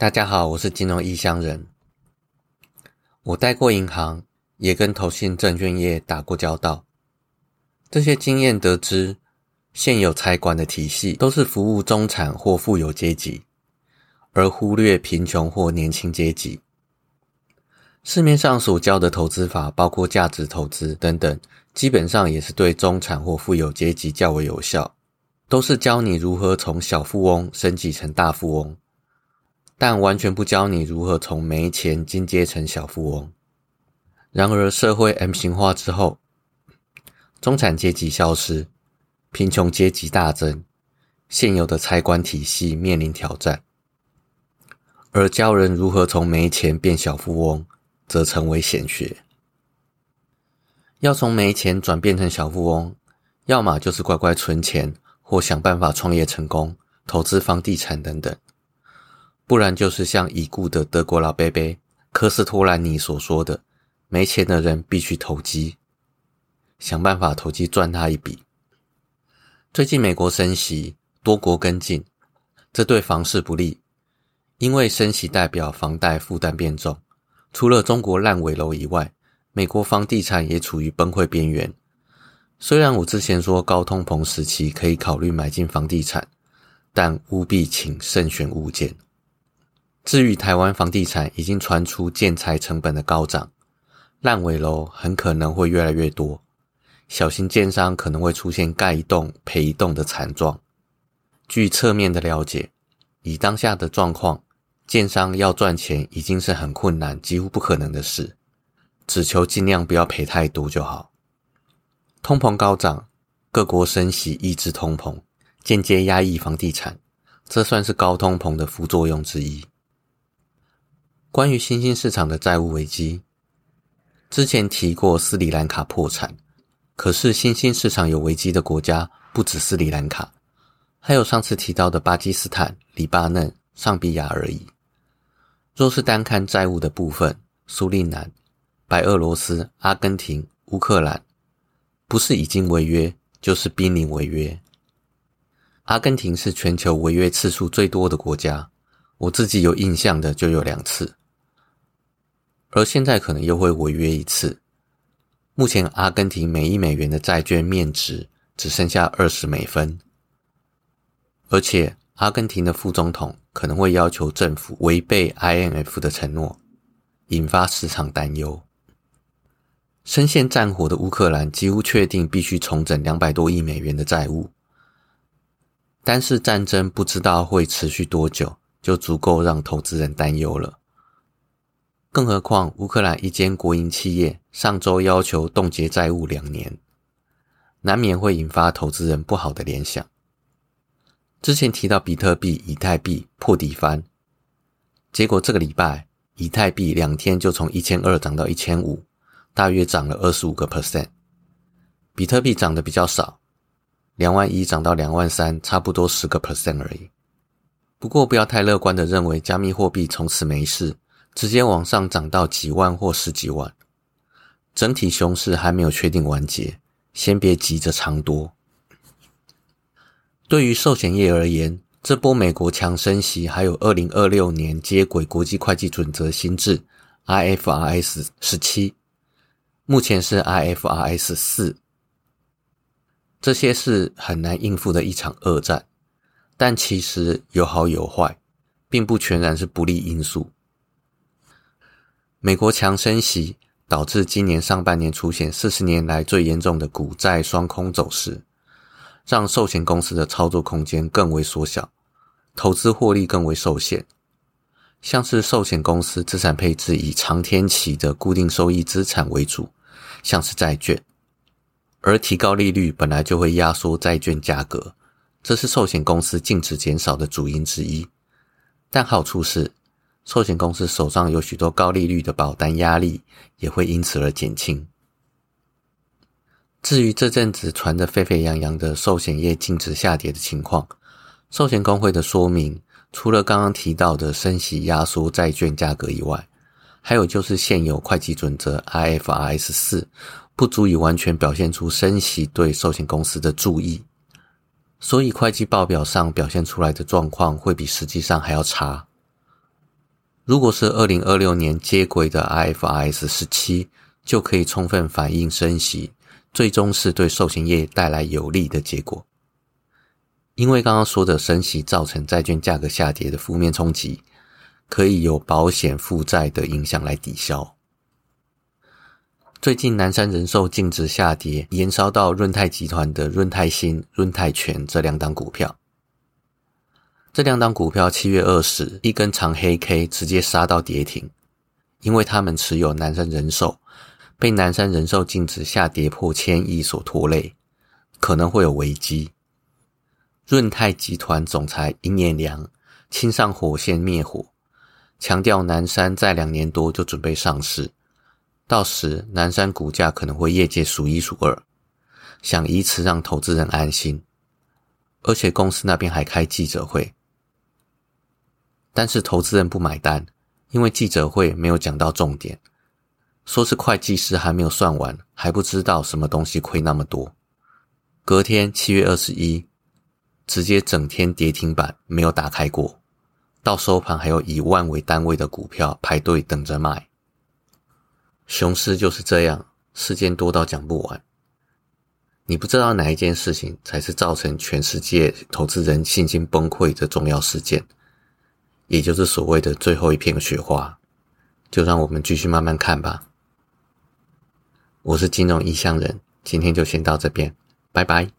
大家好，我是金融异乡人。我待过银行，也跟投信证券业打过交道。这些经验得知，现有财管的体系都是服务中产或富有阶级，而忽略贫穷或年轻阶级。市面上所教的投资法，包括价值投资等等，基本上也是对中产或富有阶级较为有效，都是教你如何从小富翁升级成大富翁。但完全不教你如何从没钱进阶成小富翁。然而，社会 M 型化之后，中产阶级消失，贫穷阶级大增，现有的财管体系面临挑战。而教人如何从没钱变小富翁，则成为显学。要从没钱转变成小富翁，要么就是乖乖存钱，或想办法创业成功，投资房地产等等。不然就是像已故的德国老贝贝科斯托兰尼所说的：“没钱的人必须投机，想办法投机赚他一笔。”最近美国升息，多国跟进，这对房市不利，因为升息代表房贷负担变重。除了中国烂尾楼以外，美国房地产也处于崩溃边缘。虽然我之前说高通膨时期可以考虑买进房地产，但务必请慎选物件。至于台湾房地产，已经传出建材成本的高涨，烂尾楼很可能会越来越多，小型建商可能会出现盖一栋赔一栋的惨状。据侧面的了解，以当下的状况，建商要赚钱已经是很困难、几乎不可能的事，只求尽量不要赔太多就好。通膨高涨，各国升息抑制通膨，间接压抑房地产，这算是高通膨的副作用之一。关于新兴市场的债务危机，之前提过斯里兰卡破产，可是新兴市场有危机的国家不止斯里兰卡，还有上次提到的巴基斯坦、黎巴嫩、上比亚而已。若是单看债务的部分，苏利南、白俄罗斯、阿根廷、乌克兰，不是已经违约，就是濒临违约。阿根廷是全球违约次数最多的国家，我自己有印象的就有两次。而现在可能又会违约一次。目前阿根廷每一美元的债券面值只剩下二十美分，而且阿根廷的副总统可能会要求政府违背 IMF 的承诺，引发市场担忧。深陷战火的乌克兰几乎确定必须重整两百多亿美元的债务，单是战争不知道会持续多久，就足够让投资人担忧了。更何况，乌克兰一间国营企业上周要求冻结债务两年，难免会引发投资人不好的联想。之前提到比特币、以太币破底翻，结果这个礼拜以太币两天就从一千二涨到一千五，大约涨了二十五个 percent。比特币涨得比较少，两万一涨到两万三，差不多十个 percent 而已。不过不要太乐观的认为加密货币从此没事。直接往上涨到几万或十几万，整体熊市还没有确定完结，先别急着长多。对于寿险业而言，这波美国强升息，还有二零二六年接轨国际会计准则新制 IFRS 十七，目前是 IFRS 四，这些是很难应付的一场恶战。但其实有好有坏，并不全然是不利因素。美国强升息导致今年上半年出现四十年来最严重的股债双空走势，让寿险公司的操作空间更为缩小，投资获利更为受限。像是寿险公司资产配置以长天期的固定收益资产为主，像是债券，而提高利率本来就会压缩债券价格，这是寿险公司净值减少的主因之一。但好处是。寿险公司手上有许多高利率的保单，压力也会因此而减轻。至于这阵子传得沸沸扬扬的寿险业净值下跌的情况，寿险工会的说明，除了刚刚提到的升息压缩债券价格以外，还有就是现有会计准则 IFRS 四不足以完全表现出升息对寿险公司的注意，所以会计报表上表现出来的状况会比实际上还要差。如果是二零二六年接轨的 IFRS 十七，就可以充分反映升息，最终是对寿险业带来有利的结果。因为刚刚说的升息造成债券价格下跌的负面冲击，可以有保险负债的影响来抵消。最近南山人寿净值下跌，延烧到润泰集团的润泰新、润泰全这两档股票。这两档股票七月二十一根长黑 K 直接杀到跌停，因为他们持有南山人寿，被南山人寿净值下跌破千亿所拖累，可能会有危机。润泰集团总裁尹衍良亲上火线灭火，强调南山在两年多就准备上市，到时南山股价可能会业界数一数二，想以此让投资人安心，而且公司那边还开记者会。但是投资人不买单，因为记者会没有讲到重点，说是会计师还没有算完，还不知道什么东西亏那么多。隔天七月二十一，直接整天跌停板，没有打开过，到收盘还有以万为单位的股票排队等着卖。熊市就是这样，事件多到讲不完。你不知道哪一件事情才是造成全世界投资人信心崩溃的重要事件。也就是所谓的最后一片雪花，就让我们继续慢慢看吧。我是金融异乡人，今天就先到这边，拜拜。